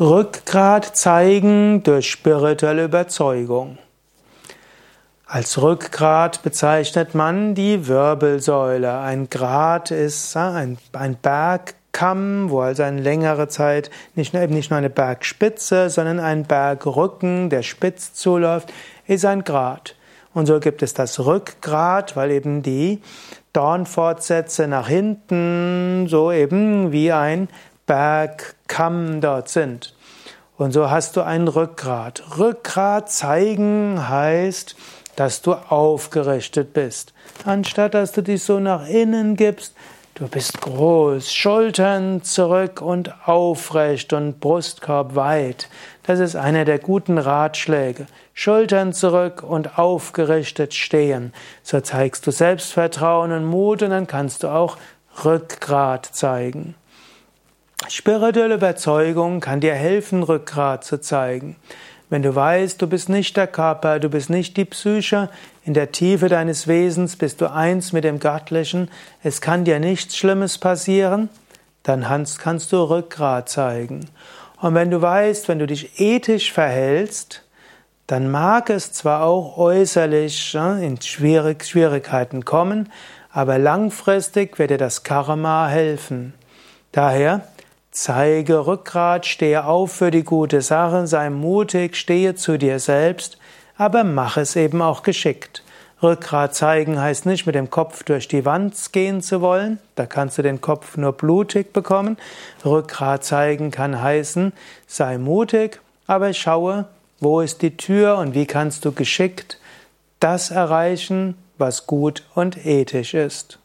Rückgrat zeigen durch spirituelle Überzeugung. Als Rückgrat bezeichnet man die Wirbelsäule. Ein Grat ist ein, ein Bergkamm, wo also eine längere Zeit nicht, eben nicht nur eine Bergspitze, sondern ein Bergrücken, der spitz zuläuft, ist ein Grat. Und so gibt es das Rückgrat, weil eben die Dornfortsätze nach hinten so eben wie ein Bergkamm dort sind. Und so hast du ein Rückgrat. Rückgrat zeigen heißt, dass du aufgerichtet bist. Anstatt dass du dich so nach innen gibst, du bist groß, Schultern zurück und aufrecht und Brustkorb weit. Das ist einer der guten Ratschläge. Schultern zurück und aufgerichtet stehen. So zeigst du Selbstvertrauen und Mut und dann kannst du auch Rückgrat zeigen. Spirituelle Überzeugung kann dir helfen, Rückgrat zu zeigen. Wenn du weißt, du bist nicht der Körper, du bist nicht die Psyche, in der Tiefe deines Wesens bist du eins mit dem Göttlichen, es kann dir nichts Schlimmes passieren, dann kannst du Rückgrat zeigen. Und wenn du weißt, wenn du dich ethisch verhältst, dann mag es zwar auch äußerlich in Schwierigkeiten kommen, aber langfristig wird dir das Karma helfen. Daher Zeige Rückgrat, stehe auf für die gute Sache, sei mutig, stehe zu dir selbst, aber mach es eben auch geschickt. Rückgrat zeigen heißt nicht mit dem Kopf durch die Wand gehen zu wollen, da kannst du den Kopf nur blutig bekommen. Rückgrat zeigen kann heißen, sei mutig, aber schaue, wo ist die Tür und wie kannst du geschickt das erreichen, was gut und ethisch ist.